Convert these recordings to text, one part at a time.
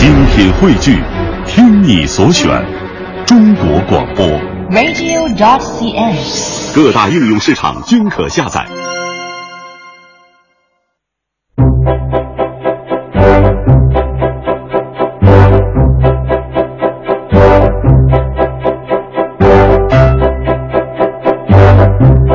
精品汇聚，听你所选，中国广播。radio.dot.cn，。各大应用市场均可下载。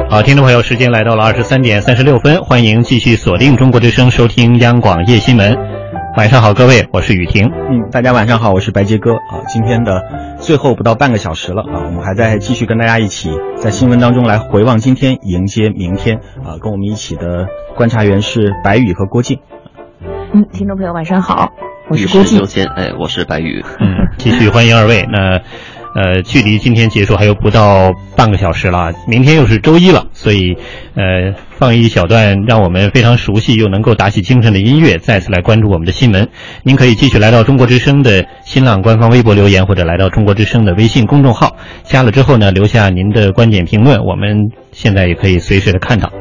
好，听众朋友，时间来到了二十三点三十六分，欢迎继续锁定中国之声，收听央广夜新闻。晚上好，各位，我是雨婷。嗯，大家晚上好，我是白杰哥啊。今天的最后不到半个小时了啊，我们还在继续跟大家一起在新闻当中来回望今天，迎接明天啊。跟我们一起的观察员是白宇和郭靖。嗯，听众朋友晚上好，我是郭靖优。先，哎，我是白宇。嗯，继续欢迎二位。那呃，距离今天结束还有不到半个小时了，明天又是周一了，所以呃，放一小段让我们非常熟悉又能够打起精神的音乐，再次来关注我们的新闻。您可以继续来到中国之声的新浪官方微博留言，或者来到中国之声的微信公众号，加了之后呢，留下您的观点评论，我们现在也可以随时的看到。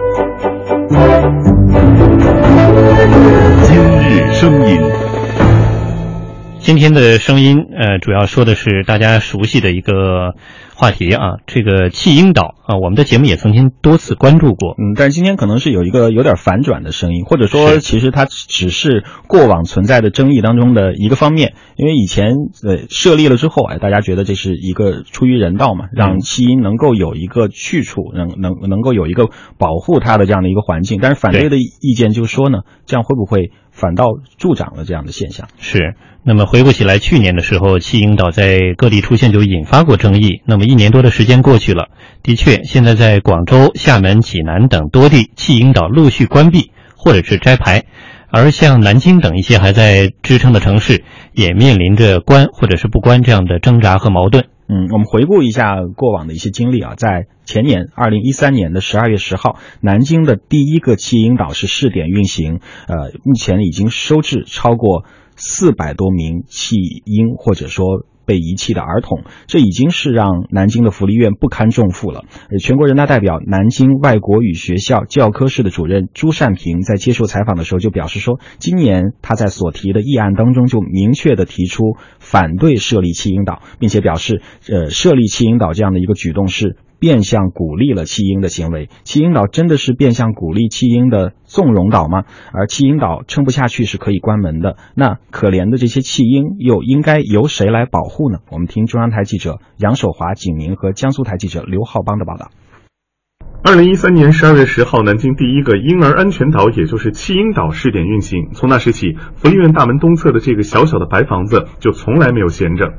今日声音，今天的声音，呃，主要说的是大家熟悉的一个话题啊，这个弃婴岛啊，我们的节目也曾经多次关注过。嗯，但是今天可能是有一个有点反转的声音，或者说其实它只是过往存在的争议当中的一个方面。因为以前呃设立了之后，哎，大家觉得这是一个出于人道嘛，让弃婴能够有一个去处，能能能够有一个保护它的这样的一个环境。但是反对的意见就说呢，这样会不会反倒助长了这样的现象？是，那么回顾起来，去年的时候，弃婴岛在各地出现就引发过争议。那么一年多的时间过去了，的确，现在在广州、厦门、济南等多地，弃婴岛陆续关闭或者是摘牌，而像南京等一些还在支撑的城市，也面临着关或者是不关这样的挣扎和矛盾。嗯，我们回顾一下过往的一些经历啊，在前年二零一三年的十二月十号，南京的第一个弃婴岛是试点运行，呃，目前已经收治超过四百多名弃婴或者说。被遗弃的儿童，这已经是让南京的福利院不堪重负了。全国人大代表、南京外国语学校教科室的主任朱善平在接受采访的时候就表示说，今年他在所提的议案当中就明确的提出反对设立弃婴岛，并且表示，呃，设立弃婴岛这样的一个举动是变相鼓励了弃婴的行为。弃婴岛真的是变相鼓励弃婴的纵容岛吗？而弃婴岛撑不下去是可以关门的。那可怜的这些弃婴又应该由谁来保护呢？我们听中央台记者杨守华、景明和江苏台记者刘浩邦的报道。二零一三年十二月十号，南京第一个婴儿安全岛，也就是弃婴岛试点运行。从那时起，福利院大门东侧的这个小小的白房子就从来没有闲着。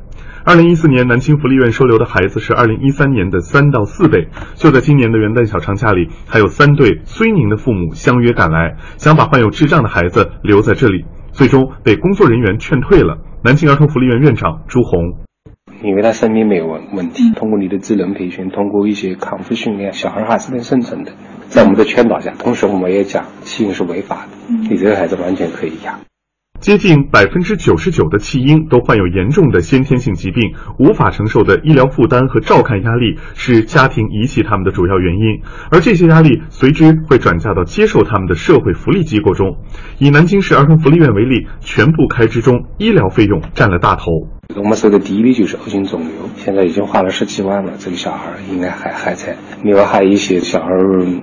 二零一四年，南京福利院收留的孩子是二零一三年的三到四倍。就在今年的元旦小长假里，还有三对绥宁的父母相约赶来，想把患有智障的孩子留在这里，最终被工作人员劝退了。南京儿童福利院院长朱红。因为他生命没有问问题，通过你的智能培训，通过一些康复训练，小孩还是能生存的。在我们的劝导下，同时我们也讲弃婴是违法的，你这个孩子完全可以养。接近百分之九十九的弃婴都患有严重的先天性疾病，无法承受的医疗负担和照看压力是家庭遗弃他们的主要原因，而这些压力随之会转嫁到接受他们的社会福利机构中。以南京市儿童福利院为例，全部开支中医疗费用占了大头。我们收的第一例就是恶性肿瘤，现在已经花了十几万了，这个小孩应该还还在。另外还有一些小孩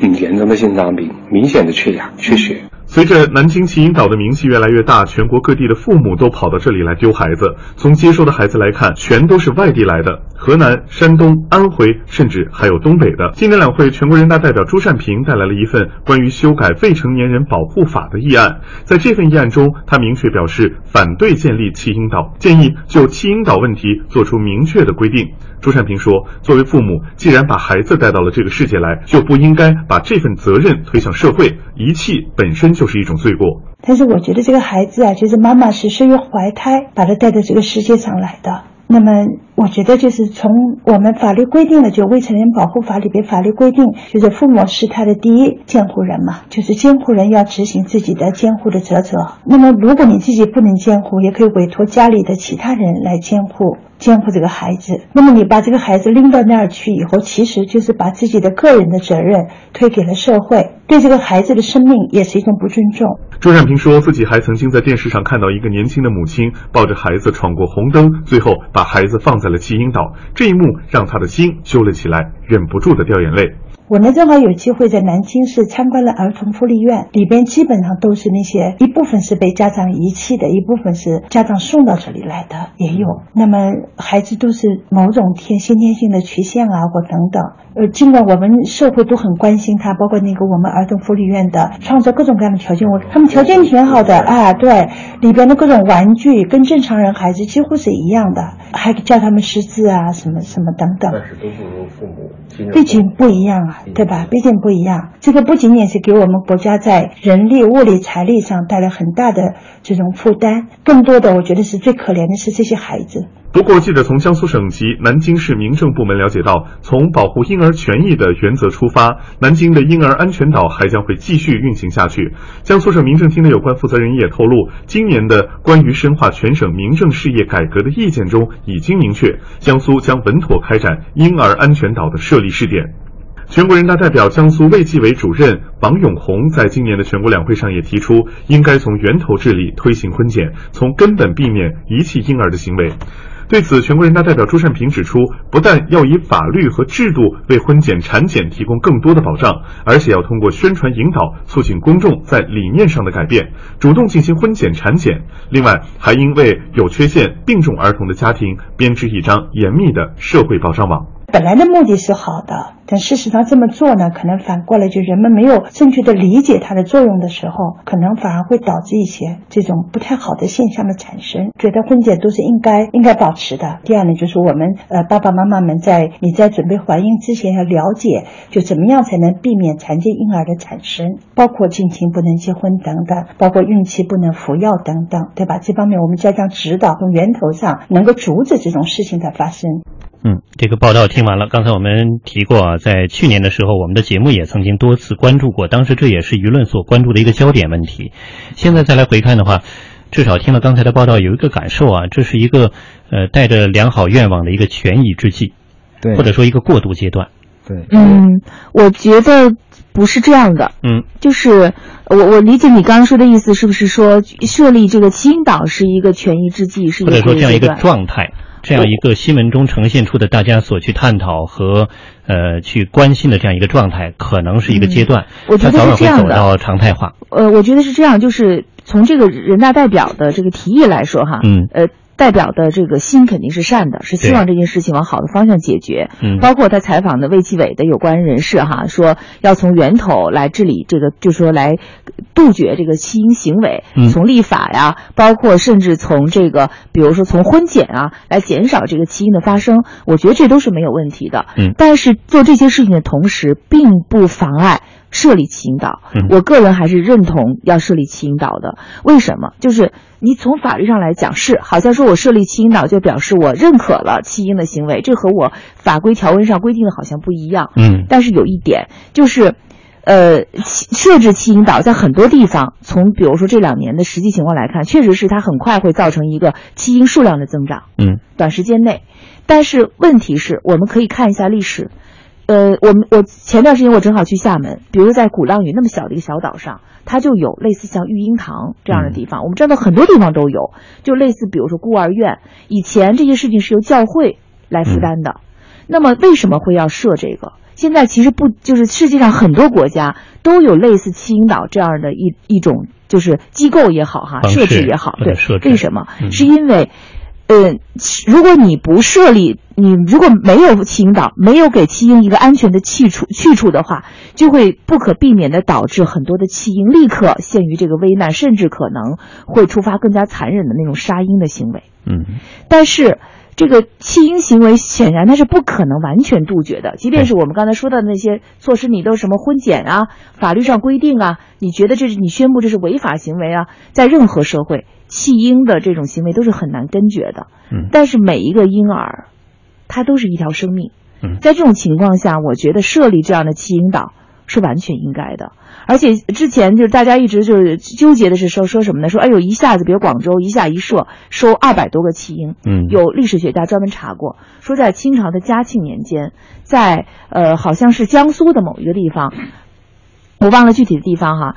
嗯严重的心脏病，明显的缺氧、缺血。随着南京弃婴岛的名气越来越大，全国各地的父母都跑到这里来丢孩子。从接收的孩子来看，全都是外地来的，河南、山东、安徽，甚至还有东北的。今年两会，全国人大代表朱善平带来了一份关于修改未成年人保护法的议案。在这份议案中，他明确表示反对建立弃婴岛，建议就弃婴岛问题做出明确的规定。朱善平说：“作为父母，既然把孩子带到了这个世界来，就不应该把这份责任推向社会。遗弃本身就是一种罪过。但是我觉得这个孩子啊，就是妈妈是生于怀胎把他带到这个世界上来的。那么，我觉得就是从我们法律规定的就未成年保护法里边法律规定，就是父母是他的第一监护人嘛，就是监护人要执行自己的监护的职责。那么，如果你自己不能监护，也可以委托家里的其他人来监护。监护这个孩子，那么你把这个孩子拎到那儿去以后，其实就是把自己的个人的责任推给了社会。对这个孩子的生命也是一种不尊重。朱善平说自己还曾经在电视上看到一个年轻的母亲抱着孩子闯过红灯，最后把孩子放在了弃婴岛，这一幕让他的心揪了起来，忍不住的掉眼泪。我呢正好有机会在南京市参观了儿童福利院，里边基本上都是那些一部分是被家长遗弃的，一部分是家长送到这里来的，也有。那么孩子都是某种天先天性的缺陷啊，或等等。呃，尽管我们社会都很关心他，包括那个我们儿童福利院的创造各种各样的条件，我他们条件挺好的啊，对，里边的各种玩具跟正常人孩子几乎是一样的，还教他们识字啊，什么什么等等。但是都不如父母。毕竟不一样啊，对吧？毕竟不一样，这个不仅仅是给我们国家在人力、物力、财力上带来很大的这种负担，更多的我觉得是最可怜的是这些孩子。不过，记者从江苏省及南京市民政部门了解到，从保护婴儿权益的原则出发，南京的婴儿安全岛还将会继续运行下去。江苏省民政厅的有关负责人也透露，今年的关于深化全省民政事业改革的意见中已经明确，江苏将稳妥开展婴儿安全岛的设立试点。全国人大代表、江苏卫计委主任王永红在今年的全国两会上也提出，应该从源头治理，推行婚检，从根本避免遗弃婴儿的行为。对此，全国人大代表朱善平指出，不但要以法律和制度为婚检、产检提供更多的保障，而且要通过宣传引导，促进公众在理念上的改变，主动进行婚检、产检。另外，还应为有缺陷、病重儿童的家庭编织一张严密的社会保障网。本来的目的是好的，但事实上这么做呢，可能反过来就人们没有正确的理解它的作用的时候，可能反而会导致一些这种不太好的现象的产生。觉得婚检都是应该应该保持的。第二呢，就是我们呃爸爸妈妈们在你在准备怀孕之前要了解，就怎么样才能避免残疾婴儿的产生，包括近亲不能结婚等等，包括孕期不能服药等等，对吧？这方面我们加强指导从源头上能够阻止这种事情的发生。嗯，这个报道听完了。刚才我们提过啊，在去年的时候，我们的节目也曾经多次关注过，当时这也是舆论所关注的一个焦点问题。现在再来回看的话，至少听了刚才的报道，有一个感受啊，这是一个呃带着良好愿望的一个权宜之计，对，或者说一个过渡阶段。对，嗯，我觉得不是这样的。嗯，就是我我理解你刚刚说的意思，是不是说设立这个弃婴岛是一个权宜之计，是一个或者说这样一个阶段状态？这样一个新闻中呈现出的大家所去探讨和呃去关心的这样一个状态，可能是一个阶段，嗯我觉得它早晚会是这样的走到常态化。呃，我觉得是这样，就是从这个人大代表的这个提议来说哈，嗯呃，代表的这个心肯定是善的，是希望这件事情往好的方向解决。嗯。包括他采访的卫计委的有关人士哈，说要从源头来治理这个，就说来杜绝这个弃婴行为，嗯。从立法呀，包括甚至从这个，比如说从婚检啊，来减少这个弃婴的发生，我觉得这都是没有问题的。嗯。但是做这些事情的同时，并不妨碍设立弃婴岛。嗯我个人还是认同要设立弃婴岛的。为什么？就是你从法律上来讲是，好像说我设立弃婴岛就表示我认可了弃婴的行为，这和我法规条文上规定的好像不一样。嗯但是有一点就是。呃，弃设置弃婴岛在很多地方，从比如说这两年的实际情况来看，确实是它很快会造成一个弃婴数量的增长。嗯短时间内。但是问题是，我们可以看一下历史。呃，我们我前段时间我正好去厦门，比如在鼓浪屿那么小的一个小岛上，它就有类似像育婴堂这样的地方。我们知道很多地方都有，就类似比如说孤儿院，以前这些事情是由教会来负担的。那么为什么会要设这个？现在其实不就是世界上很多国家都有类似弃婴岛这样的一一种就是机构也好哈，设置也好，对设，置为什么？嗯是因为。呃，如果你不设立，你如果没有弃婴岛，没有给弃婴一个安全的去处去处的话，就会不可避免的导致很多的弃婴立刻陷于这个危难，甚至可能会触发更加残忍的那种杀婴的行为。嗯但是这个弃婴行为显然它是不可能完全杜绝的，即便是我们刚才说的那些措施，你都什么婚检啊、法律上规定啊，你觉得这是你宣布这是违法行为啊，在任何社会，弃婴的这种行为都是很难根绝的。嗯但是每一个婴儿，他都是一条生命。嗯在这种情况下，我觉得设立这样的弃婴岛是完全应该的。而且之前就是大家一直就是纠结的是说说什么呢？说哎呦一下子，比如广州一下一设收二百多个弃婴，嗯有历史学家专门查过，说在清朝的嘉庆年间，在呃好像是江苏的某一个地方，我忘了具体的地方哈。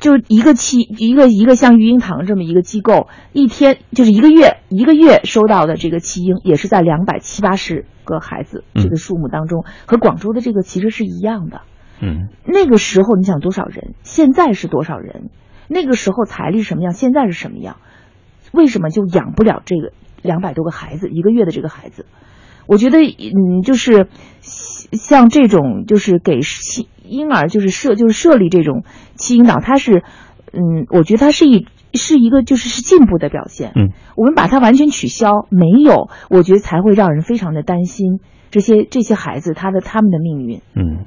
就一个期一个一个像育婴堂这么一个机构，一天就是一个月一个月收到的这个弃婴也是在两百七八十个孩子这个数目当中，和广州的这个其实是一样的。嗯，那个时候你想多少人？现在是多少人？那个时候财力什么样？现在是什么样？为什么就养不了这个两百多个孩子一个月的这个孩子？我觉得，嗯，就是像这种，就是给婴儿就是设就是设立这种弃婴岛，它是，嗯，我觉得它是一是一个就是是进步的表现。嗯，我们把它完全取消没有，我觉得才会让人非常的担心这些这些孩子他的他们的命运。嗯。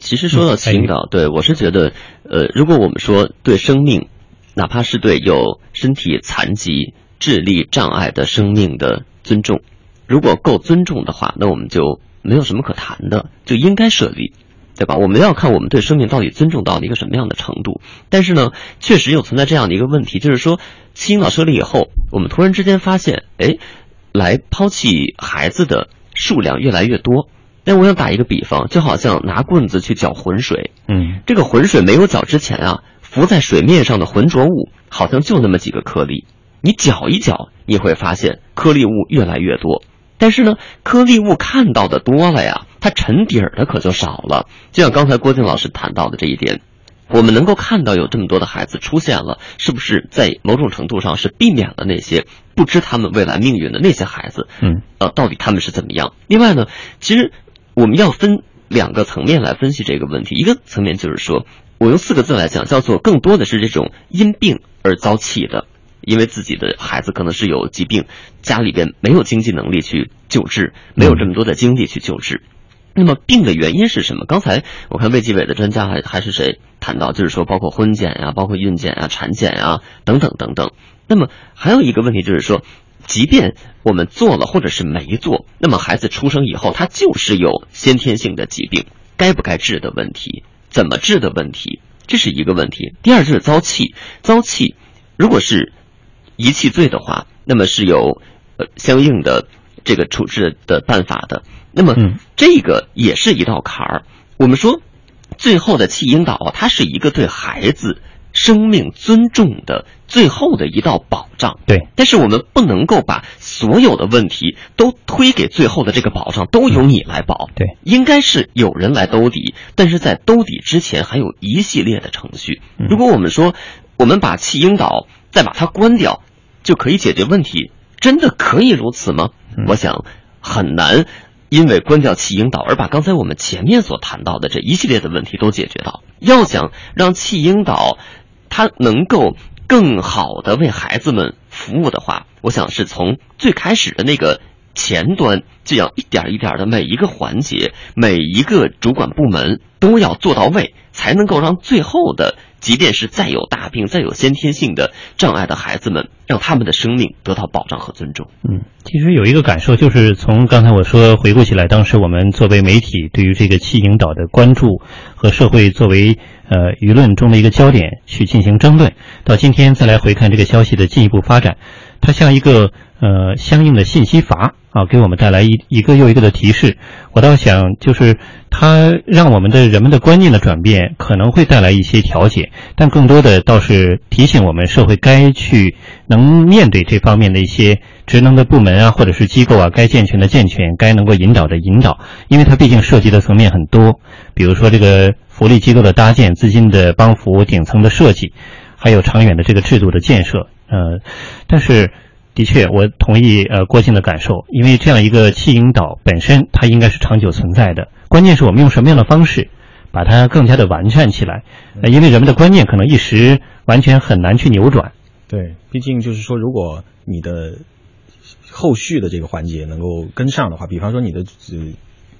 其实说到弃婴岛，对我是觉得，呃，如果我们说对生命，哪怕是对有身体残疾、智力障碍的生命的尊重，如果够尊重的话，那我们就没有什么可谈的，就应该设立，对吧？我们要看我们对生命到底尊重到了一个什么样的程度。但是呢，确实又存在这样的一个问题，就是说青岛设立以后，我们突然之间发现，哎，来抛弃孩子的数量越来越多。但我想打一个比方，就好像拿棍子去搅浑水，嗯，这个浑水没有搅之前啊，浮在水面上的浑浊物好像就那么几个颗粒，你搅一搅，你会发现颗粒物越来越多。但是呢，颗粒物看到的多了呀，它沉底儿的可就少了。就像刚才郭靖老师谈到的这一点，我们能够看到有这么多的孩子出现了，是不是在某种程度上是避免了那些不知他们未来命运的那些孩子？嗯，呃，到底他们是怎么样？另外呢，其实。我们要分两个层面来分析这个问题，一个层面就是说，我用四个字来讲，叫做更多的是这种因病而遭弃的，因为自己的孩子可能是有疾病，家里边没有经济能力去救治，没有这么多的精力去救治。那么病的原因是什么？刚才我看卫计委的专家还还是谁谈到，就是说包括婚检呀，包括孕检呀、产检呀等等等等。那么还有一个问题就是说。即便我们做了或者是没做，那么孩子出生以后，他就是有先天性的疾病，该不该治的问题，怎么治的问题，这是一个问题。第二就是遭气，遭气，如果是遗弃罪的话，那么是有呃相应的这个处置的办法的。那么这个也是一道坎儿。我们说，最后的弃婴岛，它是一个对孩子。生命尊重的最后的一道保障，对。但是我们不能够把所有的问题都推给最后的这个保障，都由你来保，对。应该是有人来兜底，但是在兜底之前还有一系列的程序。如果我们说我们把弃婴岛再把它关掉，就可以解决问题，真的可以如此吗？我想很难。因为关掉弃婴岛而把刚才我们前面所谈到的这一系列的问题都解决到，要想让弃婴岛它能够更好的为孩子们服务的话，我想是从最开始的那个前端，这样一点一点的每一个环节，每一个主管部门都要做到位，才能够让最后的。即便是再有大病、再有先天性的障碍的孩子们，让他们的生命得到保障和尊重。嗯，其实有一个感受，就是从刚才我说回顾起来，当时我们作为媒体对于这个弃婴岛的关注和社会作为呃舆论中的一个焦点去进行争论，到今天再来回看这个消息的进一步发展，它像一个呃相应的信息阀啊，给我们带来一一个又一个的提示。我倒想就是。它让我们的人们的观念的转变可能会带来一些调节，但更多的倒是提醒我们社会该去能面对这方面的一些职能的部门啊，或者是机构啊，该健全的健全，该能够引导的引导，因为它毕竟涉及的层面很多，比如说这个福利机构的搭建、资金的帮扶、顶层的设计，还有长远的这个制度的建设，呃，但是。的确，我同意呃郭靖的感受，因为这样一个弃婴岛本身它应该是长久存在的，关键是我们用什么样的方式把它更加的完善起来，呃，因为人们的观念可能一时完全很难去扭转。对，毕竟就是说，如果你的后续的这个环节能够跟上的话，比方说你的呃。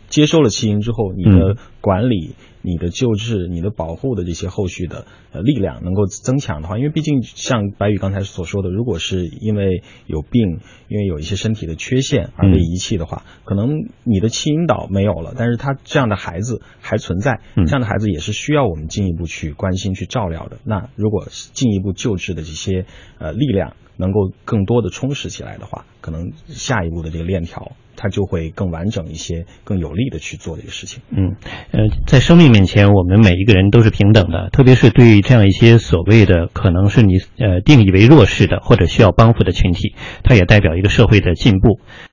接收了弃婴之后，你的管理、你的救治、你的保护的这些后续的呃力量能够增强的话，因为毕竟像白宇刚才所说的，如果是因为有病、因为有一些身体的缺陷而被遗弃的话，可能你的弃婴岛没有了，但是他这样的孩子还存在，这样的孩子也是需要我们进一步去关心、去照料的。那如果进一步救治的这些呃力量能够更多的充实起来的话，可能下一步的这个链条。它就会更完整一些，更有力的去做这个事情。嗯，呃，在生命面前，我们每一个人都是平等的，特别是对于这样一些所谓的可能是你呃定义为弱势的或者需要帮扶的群体，它也代表一个社会的进步。